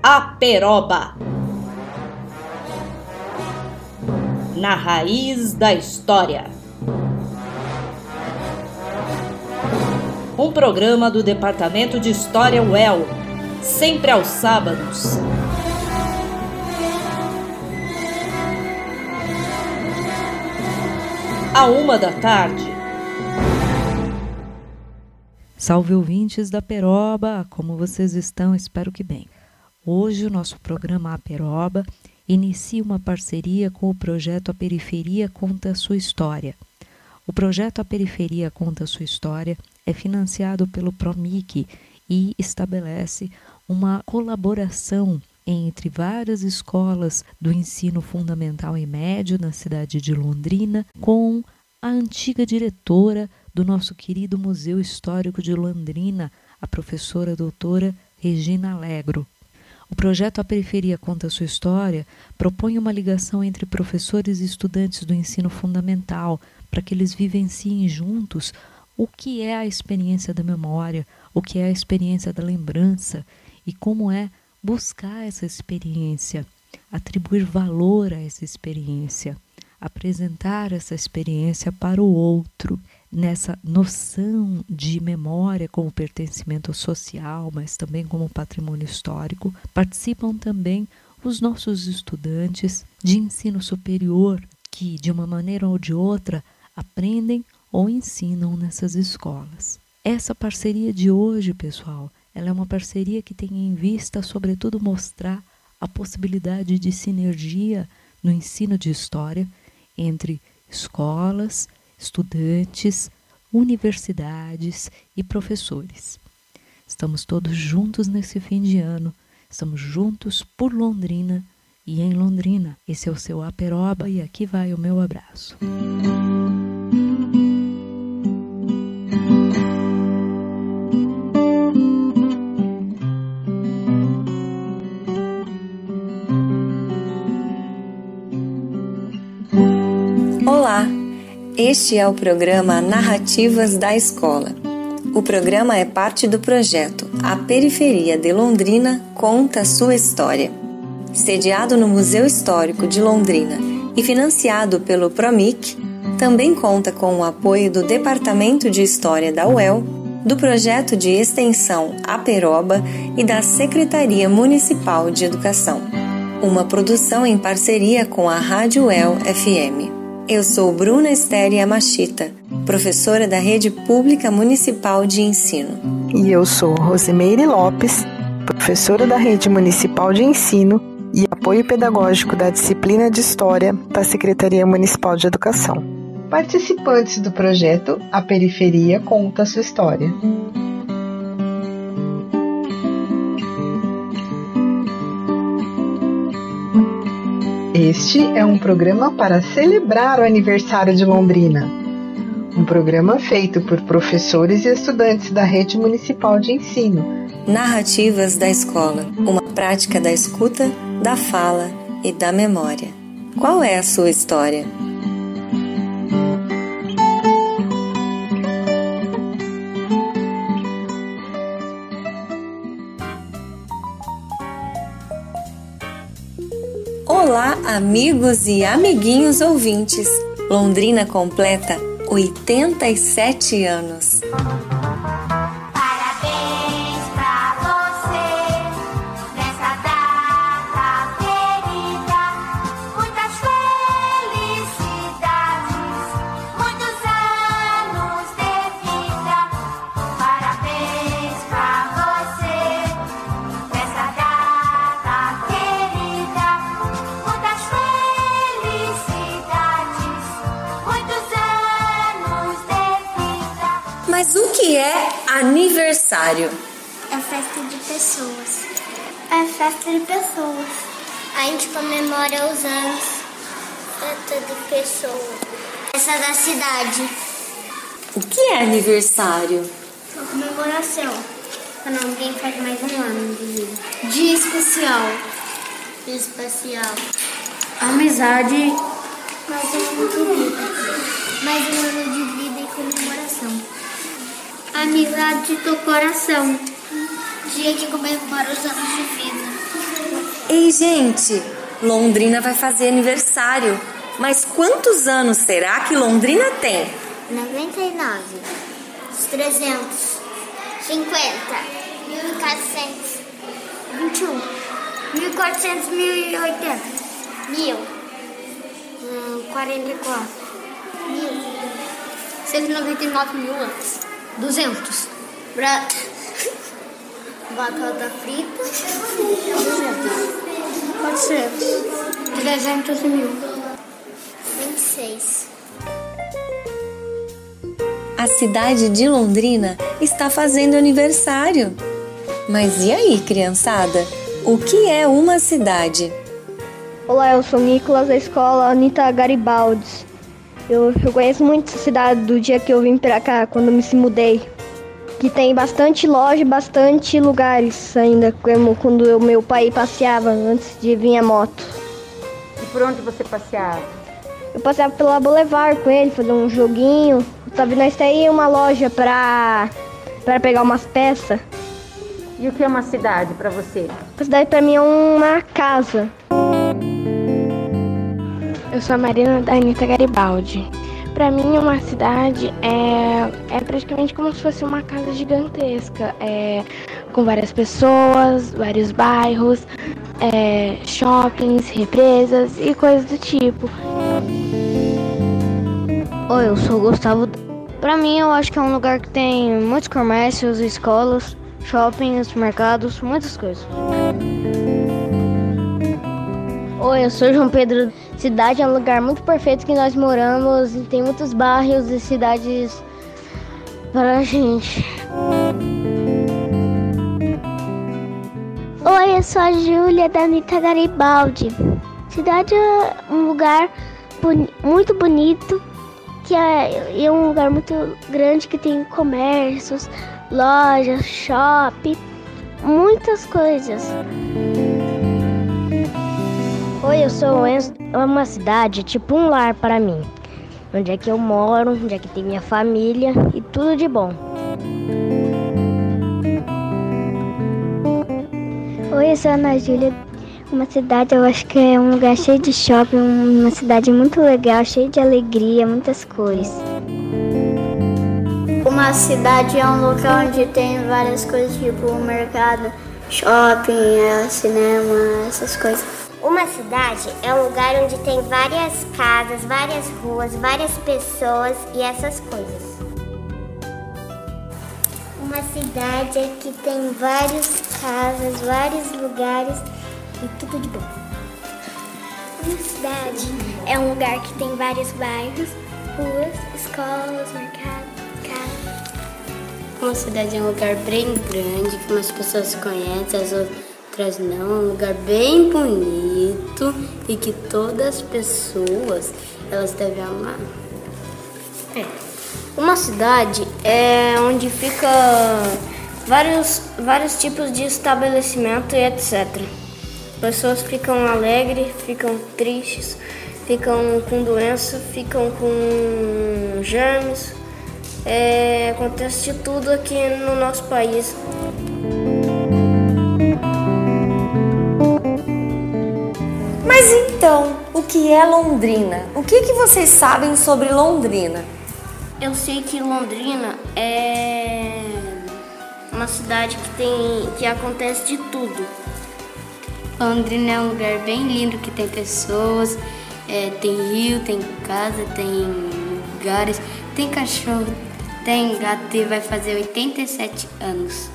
Aperoba. Na raiz da história. Um programa do Departamento de História UEL, sempre aos sábados. À uma da tarde. Salve ouvintes da Peroba, como vocês estão? Espero que bem. Hoje o nosso programa A Peroba inicia uma parceria com o projeto A Periferia Conta Sua História. O projeto A Periferia Conta Sua História é financiado pelo PROMIC e estabelece uma colaboração entre várias escolas do ensino fundamental e médio na cidade de Londrina com a antiga diretora do nosso querido Museu Histórico de Londrina, a professora doutora Regina Alegro. O projeto A Periferia Conta Sua História propõe uma ligação entre professores e estudantes do ensino fundamental para que eles vivenciem juntos o que é a experiência da memória, o que é a experiência da lembrança e como é buscar essa experiência, atribuir valor a essa experiência, apresentar essa experiência para o outro nessa noção de memória como pertencimento social, mas também como patrimônio histórico, participam também os nossos estudantes de ensino superior que, de uma maneira ou de outra, aprendem ou ensinam nessas escolas. Essa parceria de hoje, pessoal, ela é uma parceria que tem em vista, sobretudo, mostrar a possibilidade de sinergia no ensino de história entre escolas, estudantes, universidades e professores. Estamos todos juntos nesse fim de ano, estamos juntos por Londrina e em Londrina. Esse é o seu Aperoba e aqui vai o meu abraço. Este é o programa Narrativas da Escola. O programa é parte do projeto A Periferia de Londrina Conta Sua História. Sediado no Museu Histórico de Londrina e financiado pelo PROMIC, também conta com o apoio do Departamento de História da UEL, do projeto de extensão Aperoba e da Secretaria Municipal de Educação. Uma produção em parceria com a Rádio UEL FM. Eu sou Bruna Estéria Machita, professora da Rede Pública Municipal de Ensino. E eu sou Rosimeire Lopes, professora da Rede Municipal de Ensino e apoio pedagógico da disciplina de História da Secretaria Municipal de Educação. Participantes do projeto A Periferia Conta Sua História. Este é um programa para celebrar o aniversário de Londrina. Um programa feito por professores e estudantes da Rede Municipal de Ensino. Narrativas da Escola uma prática da escuta, da fala e da memória. Qual é a sua história? Amigos e amiguinhos ouvintes. Londrina completa 87 anos. Pessoas. A gente comemora os anos. Festa de pessoas. Festa da cidade. O que é aniversário? Uma comemoração. Quando alguém faz mais um ano de vida. Dia especial. Dia especial. Amizade. Mais um ano de vida. Mais um ano de vida e comemoração. Amizade do coração. dia que comemora os anos de vida. Ei, gente, Londrina vai fazer aniversário. Mas quantos anos será que Londrina tem? 99, 300, 50, 1400, 21, 1400, 1080, 1000, 44, 1000, 199 mil anos, 200, Bra... batata frita, 200, 400, 300 mil, 26. A cidade de Londrina está fazendo aniversário. Mas e aí, criançada? O que é uma cidade? Olá, eu sou o Nicolas da escola Anitta Garibaldi. Eu, eu conheço muito essa cidade do dia que eu vim pra cá, quando me se mudei. Que tem bastante loja, bastante lugares ainda, como quando o meu pai passeava antes de vir a moto. E por onde você passeava? Eu passeava pela Boulevard com ele, fazer um joguinho. Sabe, nós tem uma loja pra, pra pegar umas peças. E o que é uma cidade para você? A cidade pra mim é uma casa. Eu sou a Marina da Anitta Garibaldi. Para mim, uma cidade é, é praticamente como se fosse uma casa gigantesca, é, com várias pessoas, vários bairros, é, shoppings, represas e coisas do tipo. Oi, eu sou o Gustavo. Para mim, eu acho que é um lugar que tem muitos comércios, escolas, shoppings, mercados, muitas coisas. Oi, eu sou João Pedro. Cidade é um lugar muito perfeito que nós moramos e tem muitos bairros e cidades para a gente. Oi, eu sou a Júlia da Anitta Garibaldi. Cidade é um lugar boni muito bonito, que é, é um lugar muito grande que tem comércios, lojas, shopping, muitas coisas. Oi, eu sou o Enzo. É uma cidade, tipo um lar para mim. Onde é que eu moro, onde é que tem minha família e tudo de bom. Oi, eu sou a Ana Júlia. Uma cidade, eu acho que é um lugar cheio de shopping, uma cidade muito legal, cheia de alegria, muitas cores. Uma cidade é um local onde tem várias coisas, tipo mercado, shopping, é, cinema, essas coisas. Uma cidade é um lugar onde tem várias casas, várias ruas, várias pessoas e essas coisas. Uma cidade é que tem várias casas, vários lugares e tudo de bom. Uma cidade é um lugar que tem vários bairros, ruas, escolas, mercados, casas. Uma cidade é um lugar bem grande que umas pessoas conhecem, as outras não. É um lugar bem bonito e que todas as pessoas elas devem amar. É. Uma cidade é onde fica vários, vários tipos de estabelecimento e etc. Pessoas ficam alegres, ficam tristes, ficam com doença, ficam com germes. É, acontece de tudo aqui no nosso país. Mas então, o que é Londrina? O que, que vocês sabem sobre Londrina? Eu sei que Londrina é uma cidade que tem que acontece de tudo. Londrina é um lugar bem lindo que tem pessoas, é, tem rio, tem casa, tem lugares, tem cachorro, tem gato e vai fazer 87 anos.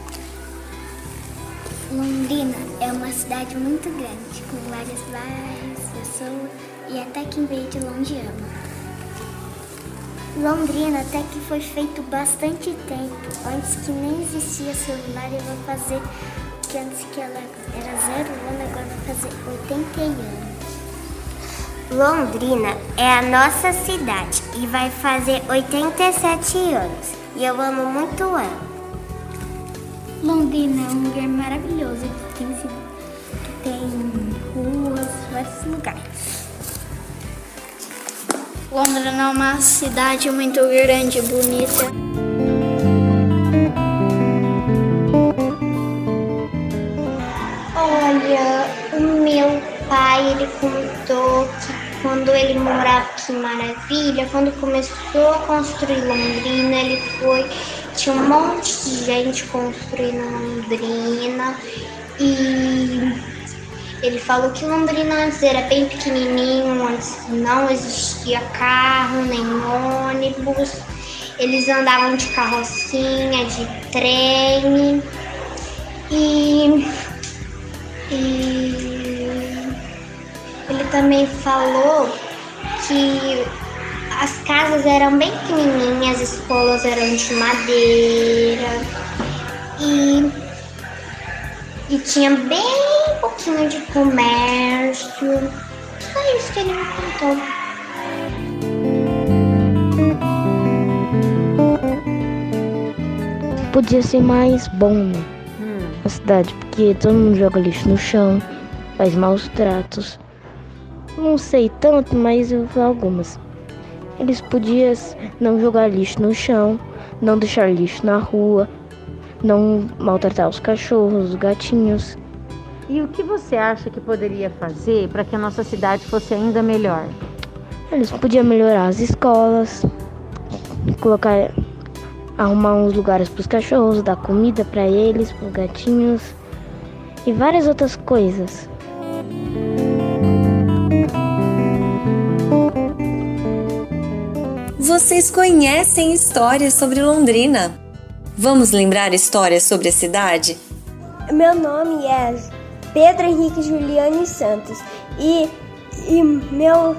Londrina é uma cidade muito grande, com vários bairros, pessoas e até quem veio de longe ama. Londrina até que foi feito bastante tempo, antes que nem existia celular e vai fazer que antes que ela era zero ano, agora vai fazer 80 anos. Londrina é a nossa cidade e vai fazer 87 anos. E eu amo muito ela. Londrina é um lugar maravilhoso lugar. Londrina é uma cidade muito grande e bonita. Olha, o meu pai ele contou que quando ele morava aqui em Maravilha, quando começou a construir Londrina, ele foi tinha um monte de gente construindo Londrina e ele falou que Londrina antes era bem pequenininho, antes não existia carro nem ônibus. Eles andavam de carrocinha, de trem. E, e ele também falou que as casas eram bem pequenininhas, as escolas eram de madeira e, e tinha bem pouquinho de comércio. Só isso que ele me contou. podia ser mais bom né? hum. na cidade, porque todo mundo joga lixo no chão, faz maus tratos. Não sei tanto, mas eu vi algumas. Eles podiam não jogar lixo no chão, não deixar lixo na rua, não maltratar os cachorros, os gatinhos. E o que você acha que poderia fazer para que a nossa cidade fosse ainda melhor? Eles podiam melhorar as escolas, colocar arrumar uns lugares para os cachorros, dar comida para eles, para os gatinhos e várias outras coisas. Vocês conhecem histórias sobre Londrina? Vamos lembrar histórias sobre a cidade? Meu nome é Pedro Henrique Juliane Santos e, e meu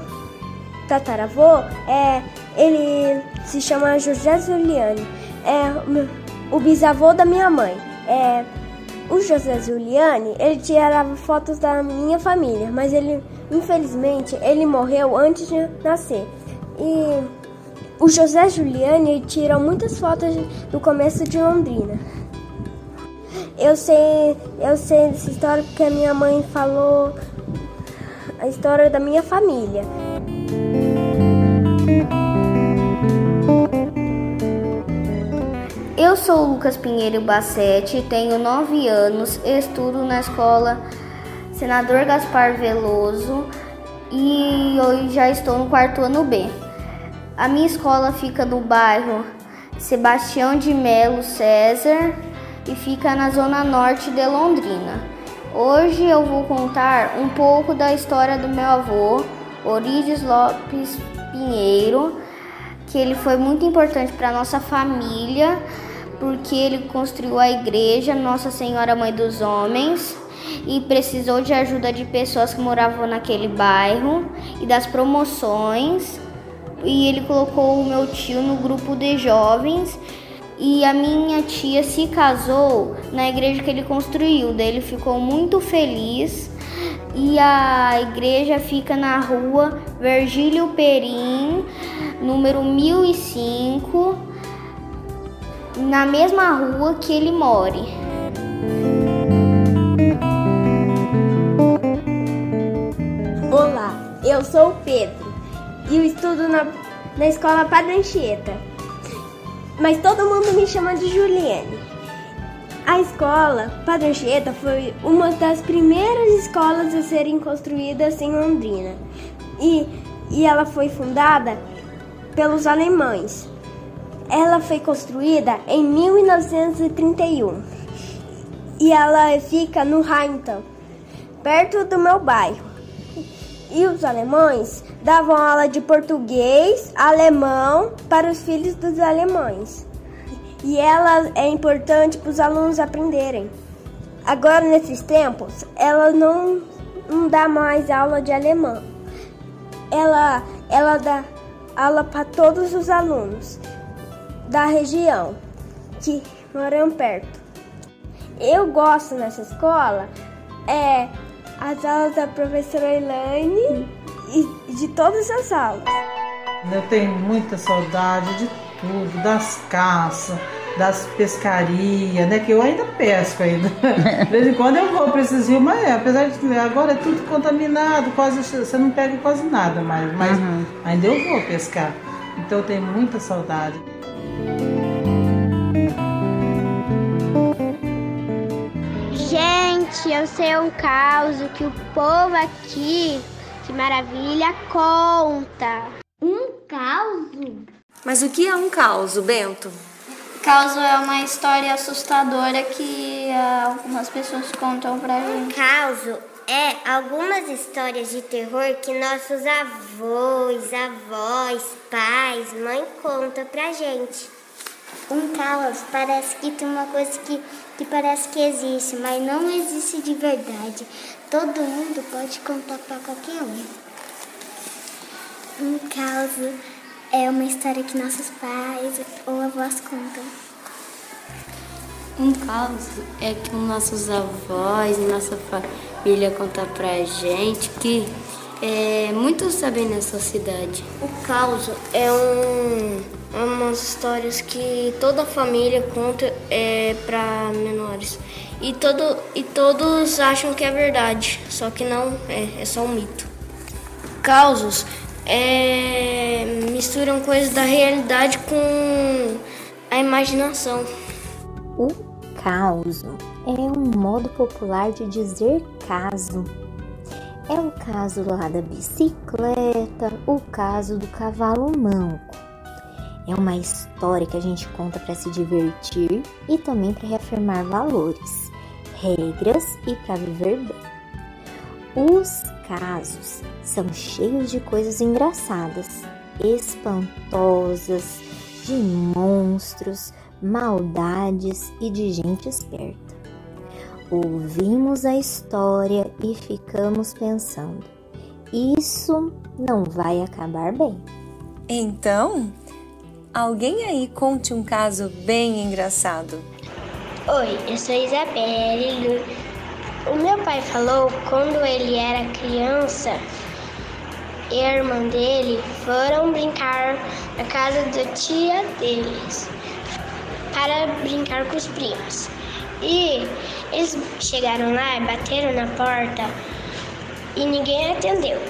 tataravô é ele se chama José Juliane é o bisavô da minha mãe. É, o José Giuliani, ele tirava fotos da minha família, mas ele, infelizmente, ele morreu antes de nascer. E o José Giuliani tira muitas fotos do começo de Londrina. Eu sei, eu sei dessa história porque a minha mãe falou a história da minha família. Eu sou Lucas Pinheiro Bassetti, tenho 9 anos, estudo na escola Senador Gaspar Veloso e hoje já estou no quarto ano B. A minha escola fica no bairro Sebastião de Melo César e fica na zona norte de Londrina. Hoje eu vou contar um pouco da história do meu avô, Orides Lopes Pinheiro, que ele foi muito importante para nossa família porque ele construiu a igreja Nossa Senhora Mãe dos Homens e precisou de ajuda de pessoas que moravam naquele bairro e das promoções. E ele colocou o meu tio no grupo de jovens e a minha tia se casou na igreja que ele construiu. Daí ele ficou muito feliz. E a igreja fica na rua Virgílio Perim, número 1005 na mesma rua que ele more. Olá, eu sou o Pedro e eu estudo na, na escola Padre Anchieta. Mas todo mundo me chama de Juliane. A escola Padre Anchieta foi uma das primeiras escolas a serem construídas em Londrina. E, e ela foi fundada pelos alemães. Ela foi construída em 1931 e ela fica no Hainton, perto do meu bairro. E os alemães davam aula de português, alemão para os filhos dos alemães. E ela é importante para os alunos aprenderem. Agora, nesses tempos, ela não, não dá mais aula de alemão. Ela, ela dá aula para todos os alunos da região que moram perto. Eu gosto nessa escola é as aulas da professora Elaine e de todas as aulas. Eu tenho muita saudade de tudo, das caças, das pescarias, né? Que eu ainda pesco ainda. De vez em quando eu vou para esses rios, mas é, apesar de agora é tudo contaminado, quase você não pega quase nada mais, mas uhum. ainda eu vou pescar. Então eu tenho muita saudade. Gente, eu sei um caos que o povo aqui, que maravilha, conta. Um caos? Mas o que é um caos, Bento? Caos é uma história assustadora que uh, algumas pessoas contam pra gente. Um caos é algumas histórias de terror que nossos avós, avós, pais, mãe contam pra gente. Um caos parece que tem uma coisa que, que parece que existe, mas não existe de verdade. Todo mundo pode contar para qualquer um. Um caos é uma história que nossos pais ou avós contam. Um caos é que nossos avós e nossa família contam pra gente que é, muitos sabem nessa cidade. O caos é um, umas histórias que toda família conta é, para menores. E, todo, e todos acham que é verdade, só que não é, é só um mito. Causos é, misturam coisas da realidade com a imaginação. O caos é um modo popular de dizer caso. É o caso lá da bicicleta, o caso do cavalo manco. É uma história que a gente conta para se divertir e também para reafirmar valores, regras e para viver bem. Os casos são cheios de coisas engraçadas, espantosas, de monstros, maldades e de gente esperta. Ouvimos a história e ficamos pensando: isso não vai acabar bem. Então, alguém aí conte um caso bem engraçado. Oi, eu sou Isabelle. O meu pai falou quando ele era criança e a irmã dele foram brincar na casa da tia deles para brincar com os primos. E eles chegaram lá e bateram na porta e ninguém atendeu.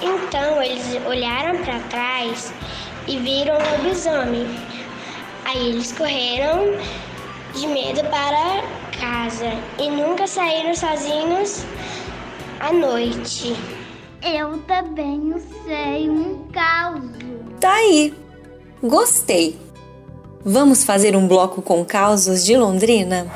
Então eles olharam para trás e viram o lobisomem. Aí eles correram de medo para casa e nunca saíram sozinhos à noite. Eu também sei um caos. Tá aí. Gostei. Vamos fazer um bloco com causos de Londrina?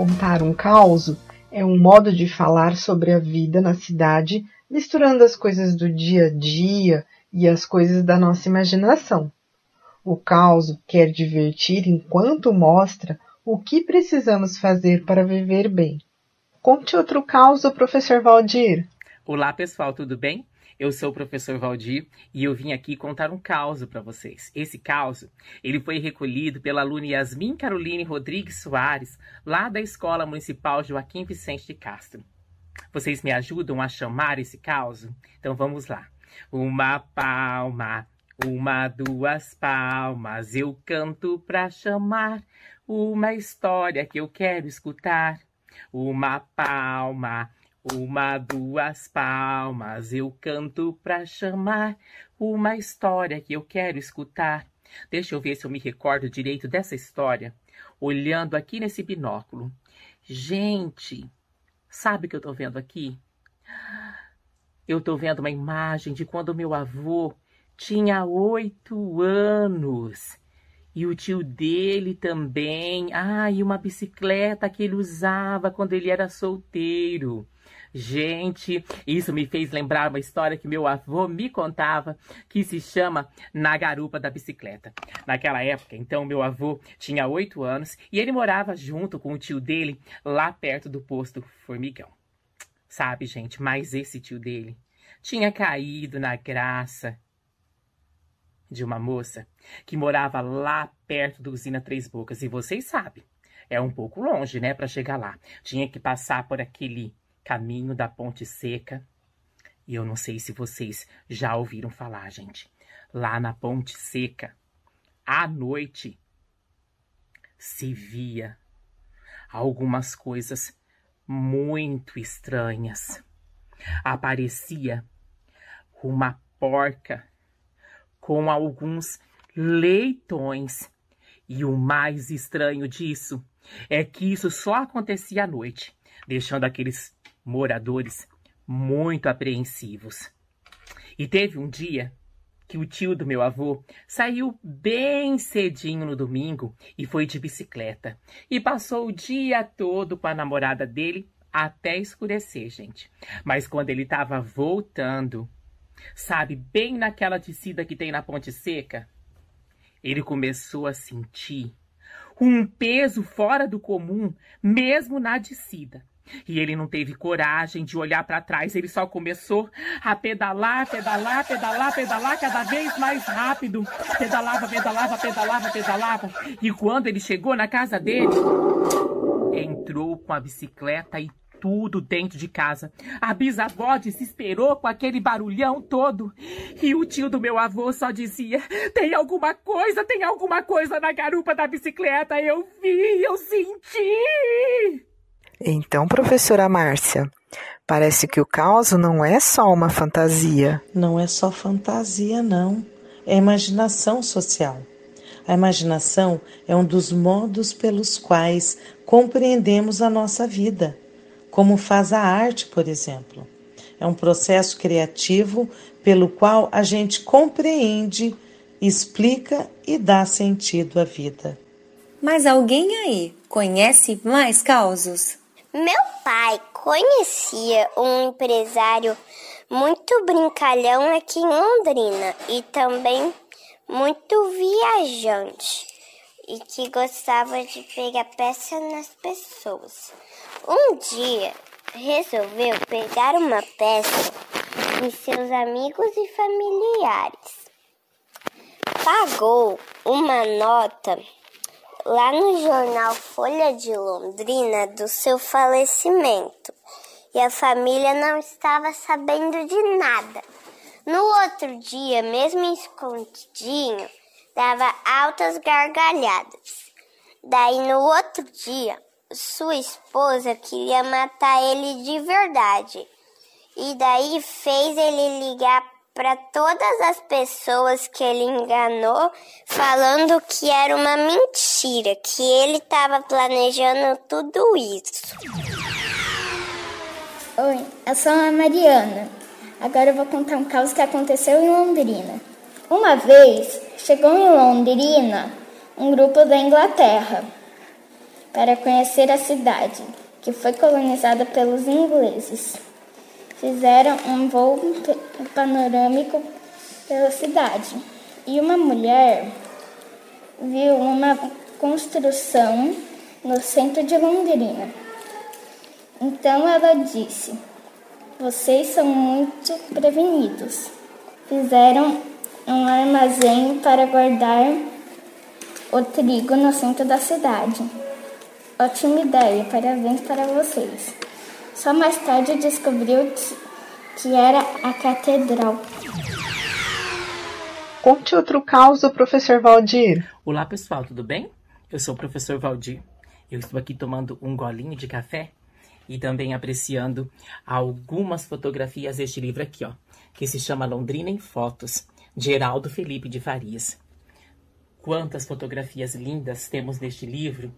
Contar um caos é um modo de falar sobre a vida na cidade misturando as coisas do dia a dia e as coisas da nossa imaginação. O caos quer divertir enquanto mostra o que precisamos fazer para viver bem. Conte outro caos, professor Valdir. Olá, pessoal, tudo bem? Eu sou o professor Valdir e eu vim aqui contar um caos para vocês. Esse caos, ele foi recolhido pela aluna Yasmin Caroline Rodrigues Soares, lá da Escola Municipal Joaquim Vicente de Castro. Vocês me ajudam a chamar esse caos? Então vamos lá. Uma palma, uma, duas palmas, eu canto pra chamar uma história que eu quero escutar. Uma palma, uma, duas palmas, eu canto pra chamar uma história que eu quero escutar. Deixa eu ver se eu me recordo direito dessa história, olhando aqui nesse binóculo. Gente, sabe o que eu tô vendo aqui? Eu tô vendo uma imagem de quando meu avô tinha oito anos. E o tio dele também. Ah, e uma bicicleta que ele usava quando ele era solteiro. Gente, isso me fez lembrar uma história que meu avô me contava, que se chama Na Garupa da Bicicleta. Naquela época, então, meu avô tinha oito anos e ele morava junto com o tio dele lá perto do posto Formigão. Sabe, gente, mas esse tio dele tinha caído na graça de uma moça que morava lá perto da usina Três Bocas. E vocês sabem, é um pouco longe, né, para chegar lá. Tinha que passar por aquele caminho da Ponte Seca. E eu não sei se vocês já ouviram falar, gente. Lá na Ponte Seca, à noite, se via algumas coisas muito estranhas. Aparecia uma porca com alguns leitões. E o mais estranho disso é que isso só acontecia à noite, deixando aqueles moradores muito apreensivos. E teve um dia que o tio do meu avô saiu bem cedinho no domingo e foi de bicicleta. E passou o dia todo com a namorada dele até escurecer, gente. Mas quando ele estava voltando, sabe, bem naquela descida que tem na Ponte Seca, ele começou a sentir um peso fora do comum, mesmo na descida. E ele não teve coragem de olhar para trás, ele só começou a pedalar, pedalar, pedalar, pedalar cada vez mais rápido. Pedalava, pedalava, pedalava, pedalava. E quando ele chegou na casa dele, entrou com a bicicleta e tudo dentro de casa. A bisavó desesperou com aquele barulhão todo. E o tio do meu avô só dizia: Tem alguma coisa, tem alguma coisa na garupa da bicicleta. Eu vi, eu senti. Então, professora Márcia, parece que o caos não é só uma fantasia. Não é só fantasia, não. É imaginação social. A imaginação é um dos modos pelos quais compreendemos a nossa vida, como faz a arte, por exemplo. É um processo criativo pelo qual a gente compreende, explica e dá sentido à vida. Mas alguém aí conhece mais causos? Meu pai conhecia um empresário muito brincalhão aqui em Londrina e também muito viajante e que gostava de pegar peça nas pessoas. Um dia resolveu pegar uma peça de seus amigos e familiares. Pagou uma nota lá no jornal Folha de Londrina do seu falecimento e a família não estava sabendo de nada. No outro dia, mesmo escondidinho, dava altas gargalhadas. Daí, no outro dia, sua esposa queria matar ele de verdade. E daí fez ele ligar para todas as pessoas que ele enganou, falando que era uma mentira, que ele estava planejando tudo isso. Oi, eu sou a Mariana. Agora eu vou contar um caos que aconteceu em Londrina. Uma vez chegou em Londrina um grupo da Inglaterra para conhecer a cidade, que foi colonizada pelos ingleses. fizeram um voo panorâmico pela cidade. E uma mulher viu uma construção no centro de Londrina. Então ela disse: Vocês são muito prevenidos. Fizeram um armazém para guardar o trigo no centro da cidade. Ótima ideia, parabéns para vocês. Só mais tarde descobriu que era a catedral. Conte outro caos, professor Valdir. Olá, pessoal, tudo bem? Eu sou o professor Valdir. Eu estou aqui tomando um golinho de café e também apreciando algumas fotografias deste livro aqui, ó, que se chama Londrina em Fotos, de Heraldo Felipe de Farias. Quantas fotografias lindas temos neste livro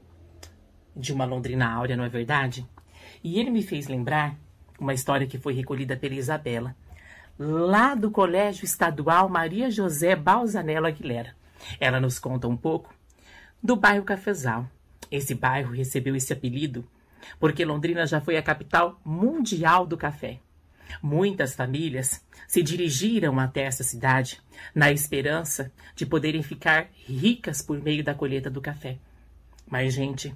de uma Londrina áurea, não é verdade? E ele me fez lembrar uma história que foi recolhida pela Isabela, lá do Colégio Estadual Maria José Balzanello Aguilera. Ela nos conta um pouco do bairro Cafezal. Esse bairro recebeu esse apelido porque Londrina já foi a capital mundial do café. Muitas famílias se dirigiram até essa cidade na esperança de poderem ficar ricas por meio da colheita do café. Mas, gente,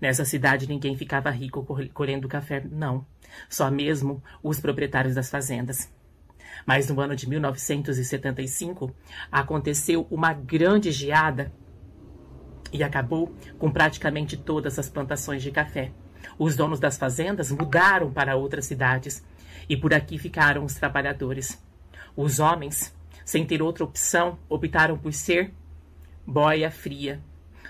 nessa cidade ninguém ficava rico colhendo café, não. Só mesmo os proprietários das fazendas. Mas no ano de 1975 aconteceu uma grande geada e acabou com praticamente todas as plantações de café. Os donos das fazendas mudaram para outras cidades e por aqui ficaram os trabalhadores. Os homens, sem ter outra opção, optaram por ser boia fria,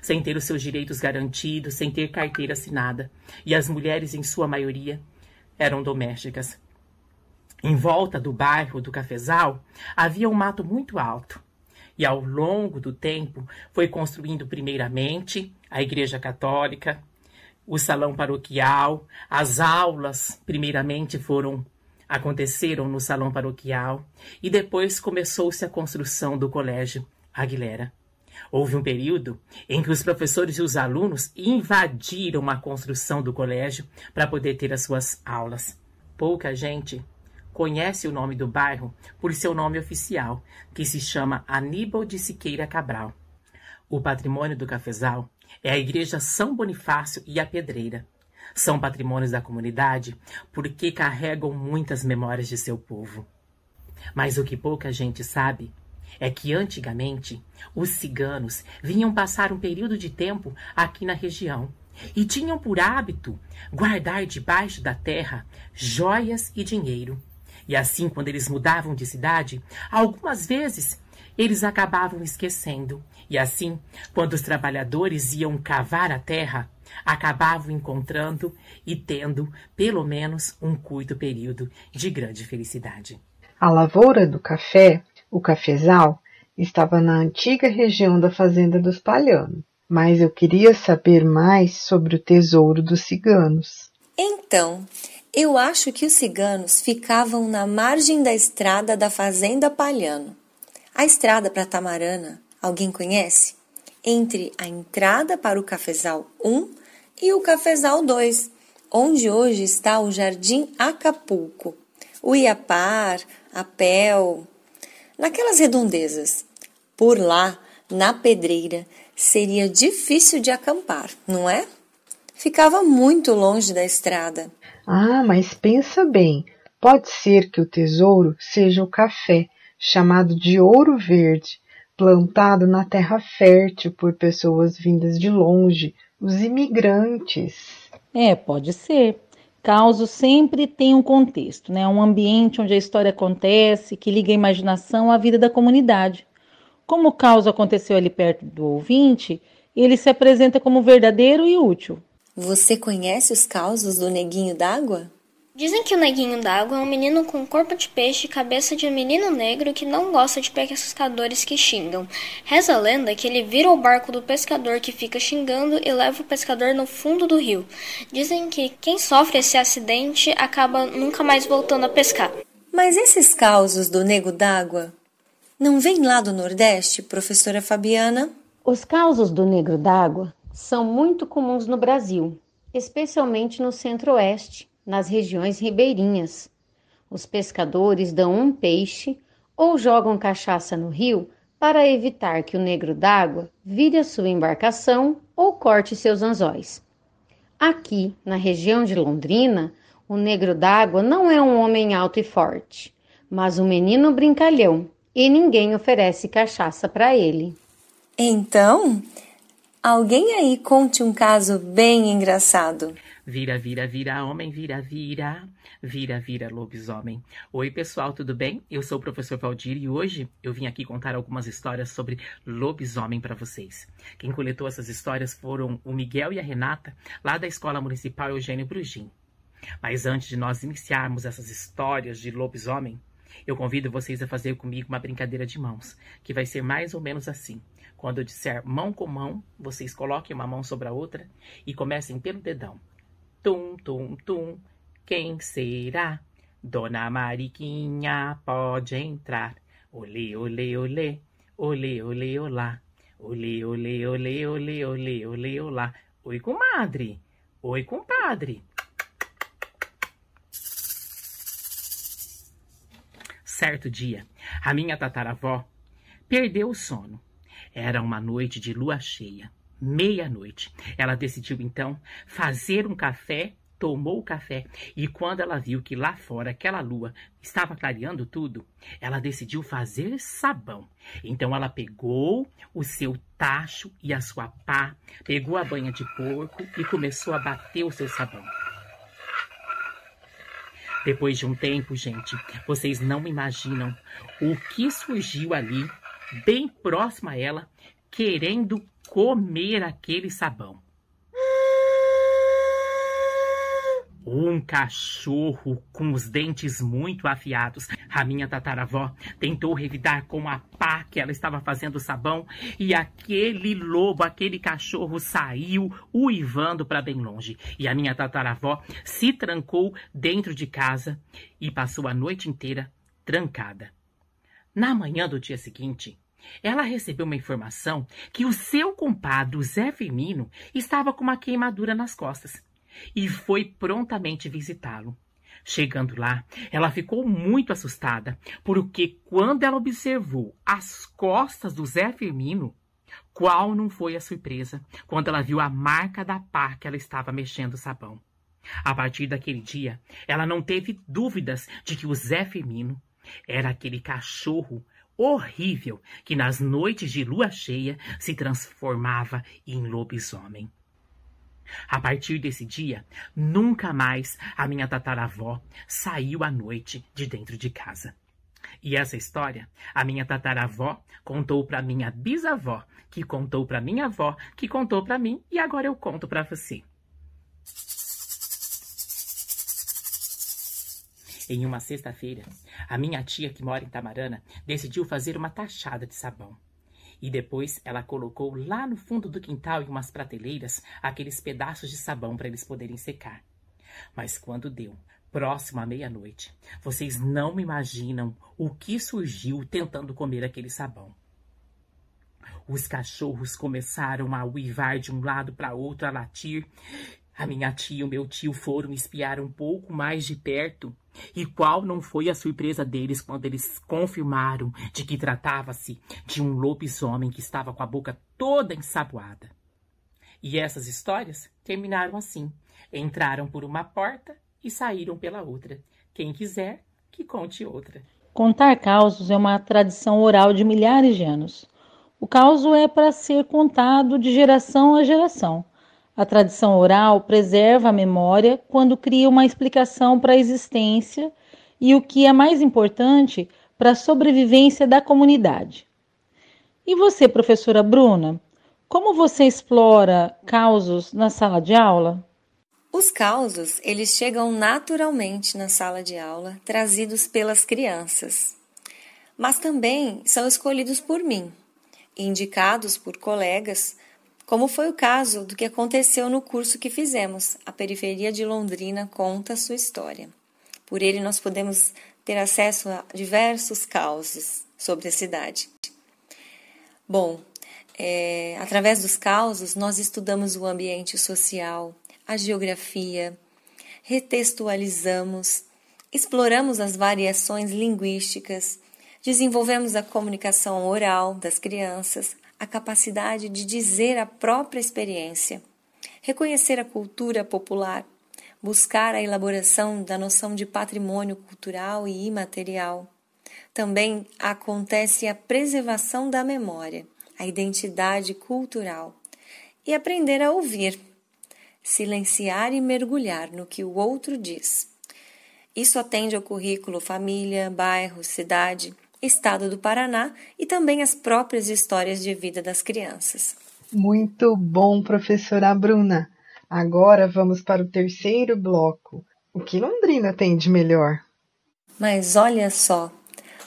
sem ter os seus direitos garantidos, sem ter carteira assinada. E as mulheres, em sua maioria, eram domésticas. Em volta do bairro do Cafezal havia um mato muito alto. E ao longo do tempo foi construindo primeiramente a Igreja Católica, o salão paroquial, as aulas primeiramente foram aconteceram no salão paroquial e depois começou-se a construção do colégio Aguilera. Houve um período em que os professores e os alunos invadiram a construção do colégio para poder ter as suas aulas. Pouca gente conhece o nome do bairro por seu nome oficial, que se chama Aníbal de Siqueira Cabral. O patrimônio do cafezal é a Igreja São Bonifácio e a Pedreira. São patrimônios da comunidade porque carregam muitas memórias de seu povo. Mas o que pouca gente sabe é que antigamente os ciganos vinham passar um período de tempo aqui na região e tinham por hábito guardar debaixo da terra joias e dinheiro. E assim, quando eles mudavam de cidade, algumas vezes eles acabavam esquecendo. E assim, quando os trabalhadores iam cavar a terra, acabavam encontrando e tendo, pelo menos, um curto período de grande felicidade. A lavoura do café, o cafezal, estava na antiga região da fazenda dos Palhano, mas eu queria saber mais sobre o tesouro dos ciganos. Então, eu acho que os ciganos ficavam na margem da estrada da fazenda Palhano. A estrada para Tamarana, alguém conhece? Entre a entrada para o Cafezal 1 e o Cafezal 2, onde hoje está o Jardim Acapulco, o Iapar, a Pel, naquelas redondezas. Por lá, na pedreira, seria difícil de acampar, não é? Ficava muito longe da estrada. Ah, mas pensa bem, pode ser que o tesouro seja o café chamado de ouro verde, plantado na terra fértil por pessoas vindas de longe, os imigrantes. É, pode ser. Causo sempre tem um contexto, né? Um ambiente onde a história acontece, que liga a imaginação à vida da comunidade. Como o caos aconteceu ali perto do ouvinte, ele se apresenta como verdadeiro e útil. Você conhece os causos do neguinho d'água? Dizem que o neguinho d'água é um menino com corpo de peixe e cabeça de um menino negro que não gosta de pescadores que xingam. Reza a lenda que ele vira o barco do pescador que fica xingando e leva o pescador no fundo do rio. Dizem que quem sofre esse acidente acaba nunca mais voltando a pescar. Mas esses causos do nego d'água não vêm lá do Nordeste, professora Fabiana? Os causos do negro d'água são muito comuns no Brasil, especialmente no Centro-Oeste nas regiões ribeirinhas. Os pescadores dão um peixe ou jogam cachaça no rio para evitar que o negro d'água vire a sua embarcação ou corte seus anzóis. Aqui, na região de Londrina, o negro d'água não é um homem alto e forte, mas um menino brincalhão e ninguém oferece cachaça para ele. Então, alguém aí conte um caso bem engraçado. Vira, vira, vira, homem, vira, vira. Vira, vira, lobisomem. Oi, pessoal, tudo bem? Eu sou o professor Valdir e hoje eu vim aqui contar algumas histórias sobre lobisomem para vocês. Quem coletou essas histórias foram o Miguel e a Renata, lá da Escola Municipal Eugênio Brugim. Mas antes de nós iniciarmos essas histórias de lobisomem, eu convido vocês a fazer comigo uma brincadeira de mãos, que vai ser mais ou menos assim. Quando eu disser mão com mão, vocês coloquem uma mão sobre a outra e comecem pelo dedão. Tum, tum, tum. Quem será? Dona Mariquinha pode entrar. Olê, olê, olê. Olê, olê, olá. Olê, olê, olê, olê, olê, olê, olá. Oi, comadre. Oi, compadre. Certo dia, a minha tataravó perdeu o sono. Era uma noite de lua cheia meia-noite. Ela decidiu então fazer um café, tomou o café e quando ela viu que lá fora aquela lua estava clareando tudo, ela decidiu fazer sabão. Então ela pegou o seu tacho e a sua pá, pegou a banha de porco e começou a bater o seu sabão. Depois de um tempo, gente, vocês não imaginam o que surgiu ali, bem próximo a ela, querendo comer aquele sabão. Um cachorro com os dentes muito afiados. A minha tataravó tentou revidar com a pá que ela estava fazendo sabão e aquele lobo, aquele cachorro saiu uivando para bem longe. E a minha tataravó se trancou dentro de casa e passou a noite inteira trancada. Na manhã do dia seguinte, ela recebeu uma informação que o seu compadre, Zé Firmino, estava com uma queimadura nas costas e foi prontamente visitá-lo. Chegando lá, ela ficou muito assustada, porque quando ela observou as costas do Zé Firmino, qual não foi a surpresa quando ela viu a marca da pá que ela estava mexendo o sabão. A partir daquele dia, ela não teve dúvidas de que o Zé Firmino era aquele cachorro horrível que nas noites de lua cheia se transformava em lobisomem. A partir desse dia, nunca mais a minha tataravó saiu à noite de dentro de casa. E essa história, a minha tataravó contou para minha bisavó, que contou para minha avó, que contou para mim e agora eu conto para você. Em uma sexta-feira, a minha tia, que mora em Tamarana, decidiu fazer uma tachada de sabão. E depois ela colocou lá no fundo do quintal, em umas prateleiras, aqueles pedaços de sabão para eles poderem secar. Mas quando deu, próximo à meia-noite, vocês não imaginam o que surgiu tentando comer aquele sabão. Os cachorros começaram a uivar de um lado para outro, a latir. A minha tia e o meu tio foram espiar um pouco mais de perto e qual não foi a surpresa deles quando eles confirmaram de que tratava-se de um lobisomem que estava com a boca toda ensaboada. E essas histórias terminaram assim: entraram por uma porta e saíram pela outra. Quem quiser, que conte outra. Contar causos é uma tradição oral de milhares de anos. O causo é para ser contado de geração a geração. A tradição oral preserva a memória quando cria uma explicação para a existência e o que é mais importante, para a sobrevivência da comunidade. E você, professora Bruna, como você explora causos na sala de aula? Os causos, eles chegam naturalmente na sala de aula, trazidos pelas crianças. Mas também são escolhidos por mim, indicados por colegas como foi o caso do que aconteceu no curso que fizemos. A Periferia de Londrina conta sua história. Por ele, nós podemos ter acesso a diversos causos sobre a cidade. Bom, é, através dos causos, nós estudamos o ambiente social, a geografia, retextualizamos exploramos as variações linguísticas, desenvolvemos a comunicação oral das crianças, a capacidade de dizer a própria experiência, reconhecer a cultura popular, buscar a elaboração da noção de patrimônio cultural e imaterial. Também acontece a preservação da memória, a identidade cultural e aprender a ouvir, silenciar e mergulhar no que o outro diz. Isso atende ao currículo família, bairro, cidade estado do Paraná e também as próprias histórias de vida das crianças. Muito bom, professora Bruna. Agora vamos para o terceiro bloco. O que Londrina tem de melhor? Mas olha só,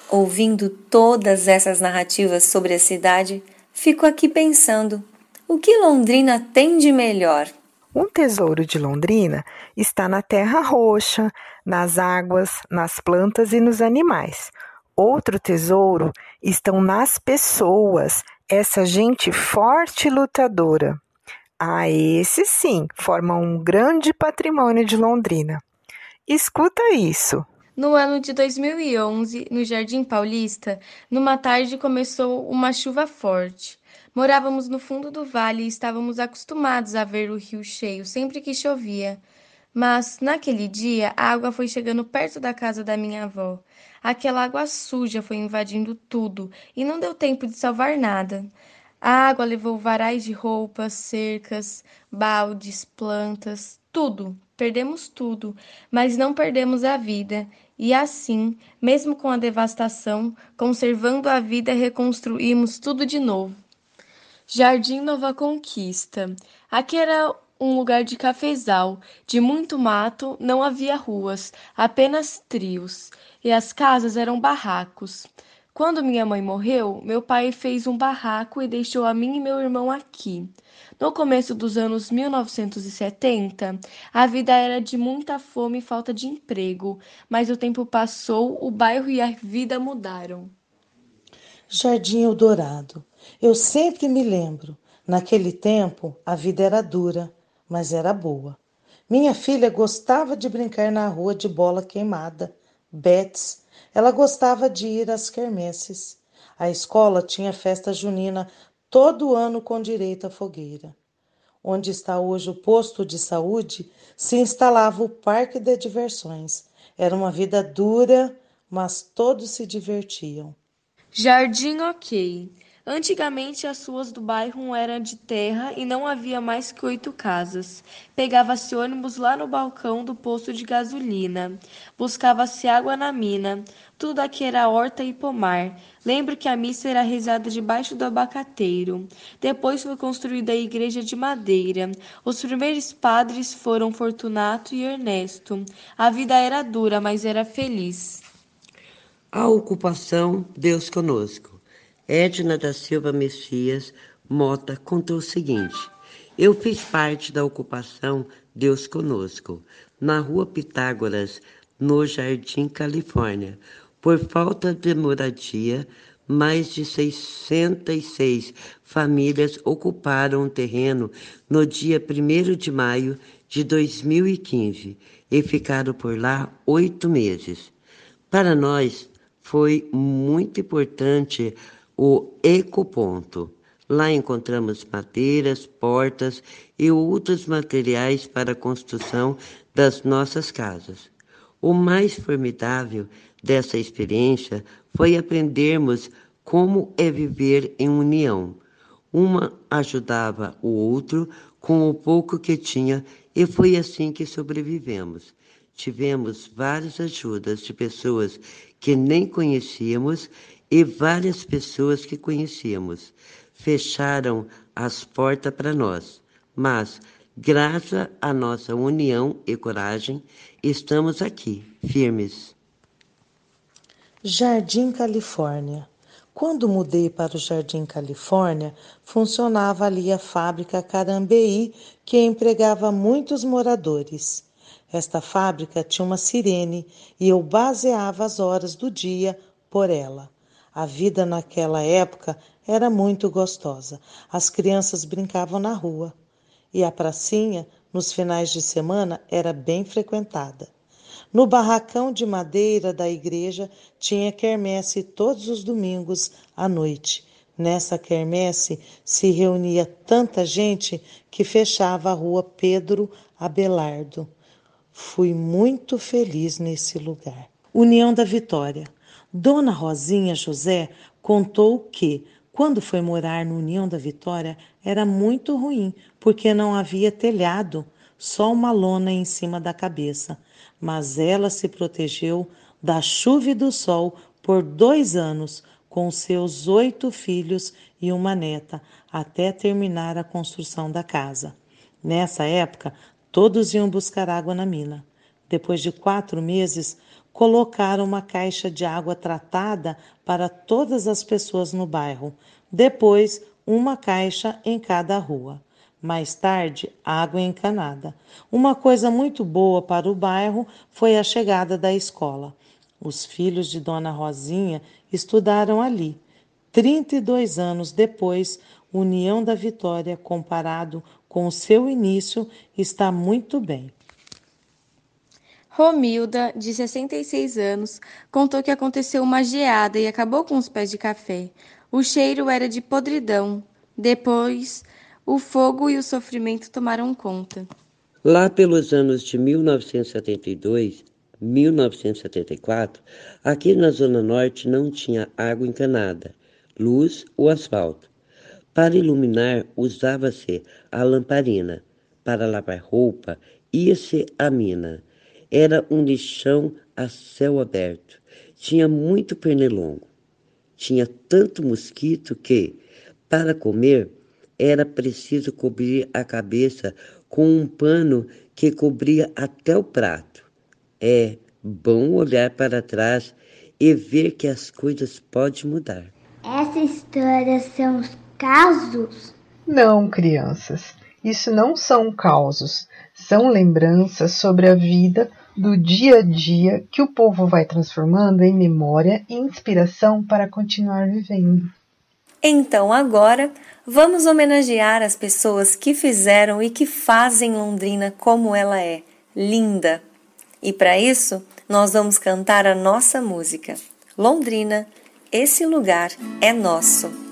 ouvindo todas essas narrativas sobre a cidade, fico aqui pensando: o que Londrina tem de melhor? Um tesouro de Londrina está na terra roxa, nas águas, nas plantas e nos animais. Outro tesouro estão nas pessoas, essa gente forte e lutadora. Ah, esse sim forma um grande patrimônio de Londrina. Escuta isso. No ano de 2011, no Jardim Paulista, numa tarde começou uma chuva forte. Morávamos no fundo do vale e estávamos acostumados a ver o rio cheio sempre que chovia. Mas, naquele dia, a água foi chegando perto da casa da minha avó. Aquela água suja foi invadindo tudo e não deu tempo de salvar nada. A água levou varais de roupas, cercas, baldes, plantas, tudo. Perdemos tudo, mas não perdemos a vida. E assim, mesmo com a devastação, conservando a vida, reconstruímos tudo de novo. Jardim Nova Conquista. Aqui era um lugar de cafezal, de muito mato, não havia ruas, apenas trios e as casas eram barracos. Quando minha mãe morreu, meu pai fez um barraco e deixou a mim e meu irmão aqui. No começo dos anos 1970, a vida era de muita fome e falta de emprego, mas o tempo passou, o bairro e a vida mudaram. Jardim Eldorado. Eu sempre me lembro. Naquele tempo, a vida era dura, mas era boa. Minha filha gostava de brincar na rua de bola queimada Bets. Ela gostava de ir às quermesses. A escola tinha festa junina todo ano com direito à fogueira. Onde está hoje o posto de saúde, se instalava o parque de diversões. Era uma vida dura, mas todos se divertiam. Jardim Ok. Antigamente as ruas do bairro eram de terra e não havia mais que oito casas. Pegava-se ônibus lá no balcão do posto de gasolina. Buscava-se água na mina. Tudo aqui era horta e pomar. Lembro que a missa era rezada debaixo do abacateiro. Depois foi construída a igreja de madeira. Os primeiros padres foram Fortunato e Ernesto. A vida era dura, mas era feliz. A ocupação, Deus conosco. Edna da Silva Messias Mota contou o seguinte: Eu fiz parte da ocupação Deus Conosco, na rua Pitágoras, no Jardim Califórnia. Por falta de moradia, mais de 606 famílias ocuparam o terreno no dia 1 de maio de 2015 e ficaram por lá oito meses. Para nós, foi muito importante o ecoponto. Lá encontramos madeiras, portas e outros materiais para a construção das nossas casas. O mais formidável dessa experiência foi aprendermos como é viver em união. Uma ajudava o outro com o pouco que tinha e foi assim que sobrevivemos. Tivemos várias ajudas de pessoas que nem conhecíamos e várias pessoas que conhecíamos fecharam as portas para nós, mas, graças à nossa união e coragem, estamos aqui, firmes. Jardim Califórnia. Quando mudei para o Jardim Califórnia, funcionava ali a fábrica Carambeí, que empregava muitos moradores. Esta fábrica tinha uma sirene e eu baseava as horas do dia por ela. A vida naquela época era muito gostosa. As crianças brincavam na rua e a pracinha, nos finais de semana, era bem frequentada. No barracão de madeira da igreja tinha quermesse todos os domingos à noite. Nessa quermesse se reunia tanta gente que fechava a rua Pedro Abelardo. Fui muito feliz nesse lugar. União da Vitória. Dona Rosinha José contou que, quando foi morar no União da Vitória, era muito ruim, porque não havia telhado, só uma lona em cima da cabeça. Mas ela se protegeu da chuva e do sol por dois anos, com seus oito filhos e uma neta, até terminar a construção da casa. Nessa época, todos iam buscar água na mina. Depois de quatro meses, colocaram uma caixa de água tratada para todas as pessoas no bairro. Depois, uma caixa em cada rua. Mais tarde, água encanada. Uma coisa muito boa para o bairro foi a chegada da escola. Os filhos de Dona Rosinha estudaram ali. 32 anos depois, União da Vitória, comparado com o seu início, está muito bem. Romilda, de 66 anos, contou que aconteceu uma geada e acabou com os pés de café. O cheiro era de podridão. Depois, o fogo e o sofrimento tomaram conta. Lá pelos anos de 1972, 1974, aqui na Zona Norte não tinha água encanada, luz ou asfalto. Para iluminar, usava-se a lamparina. Para lavar roupa, ia-se à mina. Era um lixão a céu aberto. Tinha muito pernilongo. Tinha tanto mosquito que, para comer, era preciso cobrir a cabeça com um pano que cobria até o prato. É bom olhar para trás e ver que as coisas podem mudar. Essa história são os causos? Não, crianças. Isso não são causos. São lembranças sobre a vida do dia a dia que o povo vai transformando em memória e inspiração para continuar vivendo. Então agora vamos homenagear as pessoas que fizeram e que fazem Londrina como ela é, linda. E para isso, nós vamos cantar a nossa música. Londrina, esse lugar é nosso.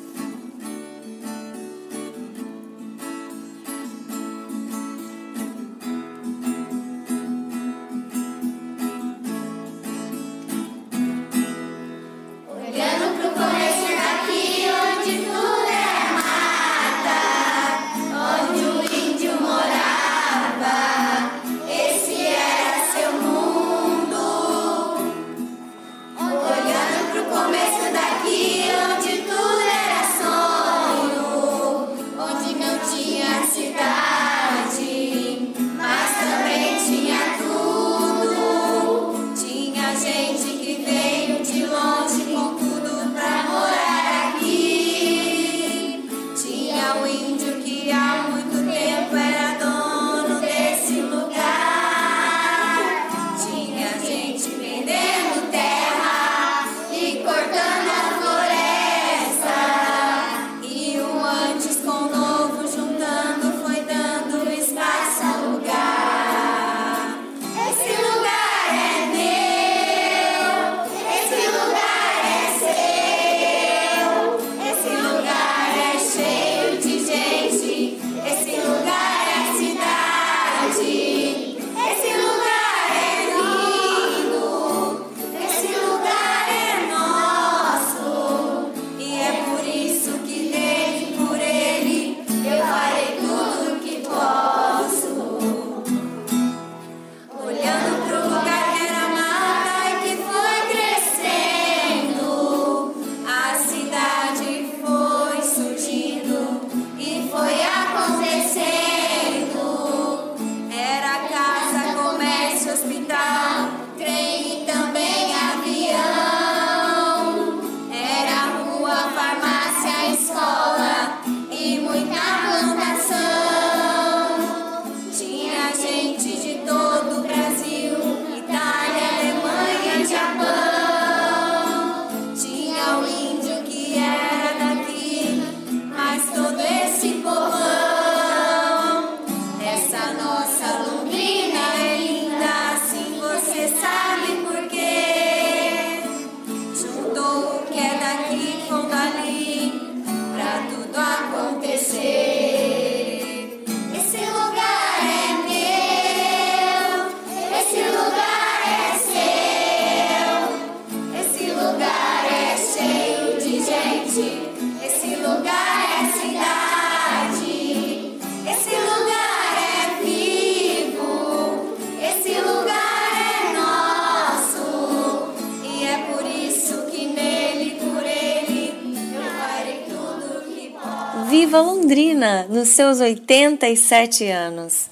Seus 87 anos.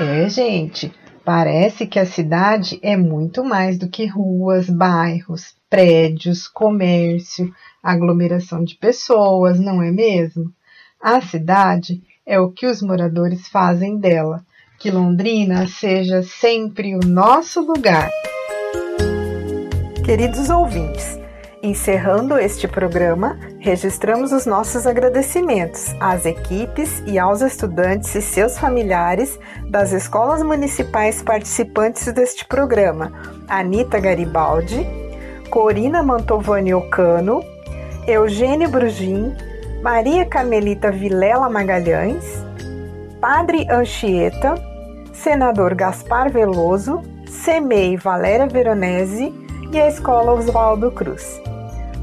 É, gente, parece que a cidade é muito mais do que ruas, bairros, prédios, comércio, aglomeração de pessoas, não é mesmo? A cidade é o que os moradores fazem dela. Que Londrina seja sempre o nosso lugar. Queridos ouvintes, Encerrando este programa, registramos os nossos agradecimentos às equipes e aos estudantes e seus familiares das escolas municipais participantes deste programa: Anita Garibaldi, Corina Mantovani Ocano, Eugênio Brugin, Maria Carmelita Vilela Magalhães, Padre Anchieta, Senador Gaspar Veloso, Semei Valéria Veronese e a Escola Oswaldo Cruz.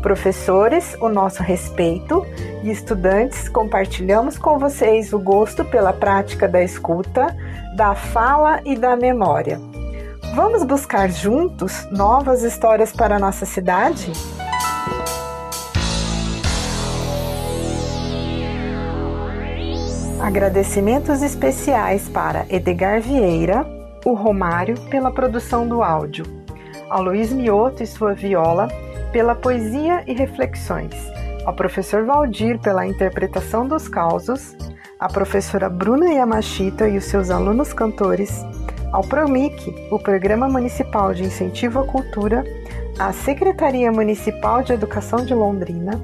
Professores, o nosso respeito e estudantes, compartilhamos com vocês o gosto pela prática da escuta, da fala e da memória. Vamos buscar juntos novas histórias para nossa cidade? Agradecimentos especiais para Edgar Vieira, o Romário pela produção do áudio, a Luiz Mioto e sua viola pela poesia e reflexões, ao professor Valdir pela interpretação dos causos, à professora Bruna Yamashita e os seus alunos cantores, ao PROMIC, o Programa Municipal de Incentivo à Cultura, à Secretaria Municipal de Educação de Londrina,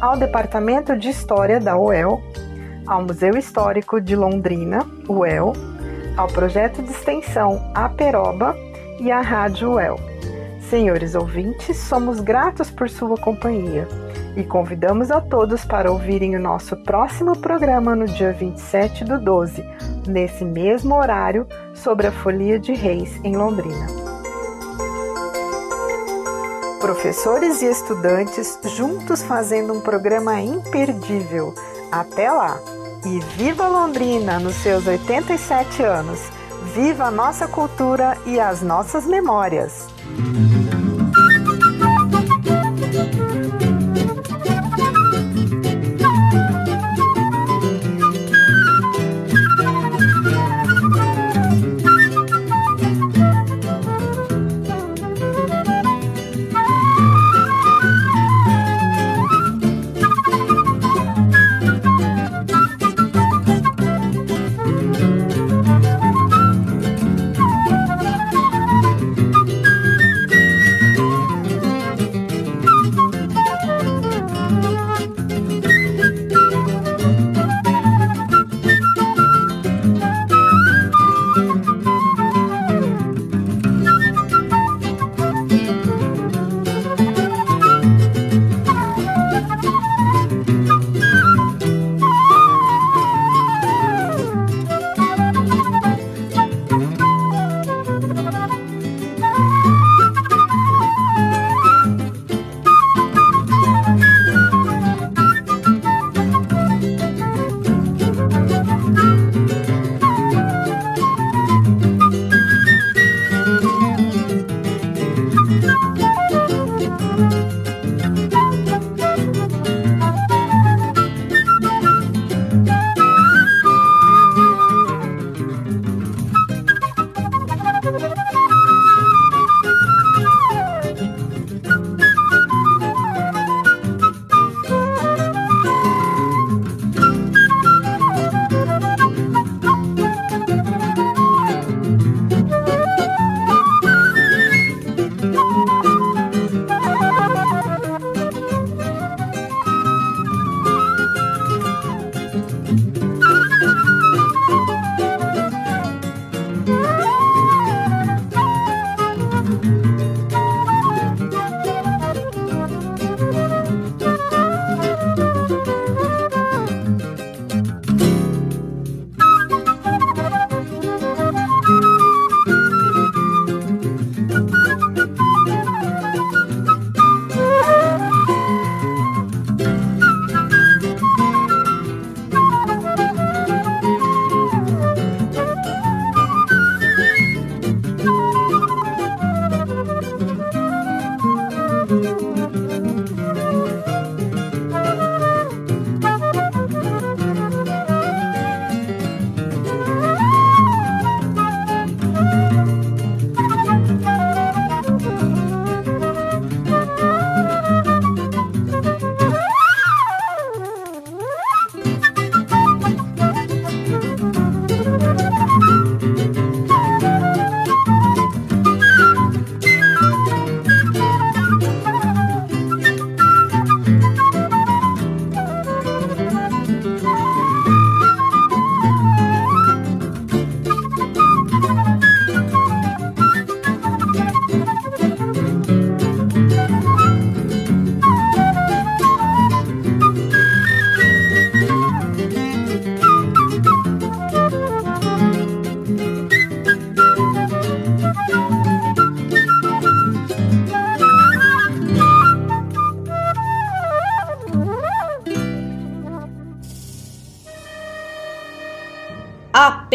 ao Departamento de História da UEL, ao Museu Histórico de Londrina, UEL, ao Projeto de Extensão Aperoba e à Rádio UEL. Senhores ouvintes, somos gratos por sua companhia e convidamos a todos para ouvirem o nosso próximo programa no dia 27 do 12, nesse mesmo horário, sobre a Folia de Reis em Londrina. Professores e estudantes juntos fazendo um programa imperdível. Até lá! E viva Londrina nos seus 87 anos! Viva a nossa cultura e as nossas memórias!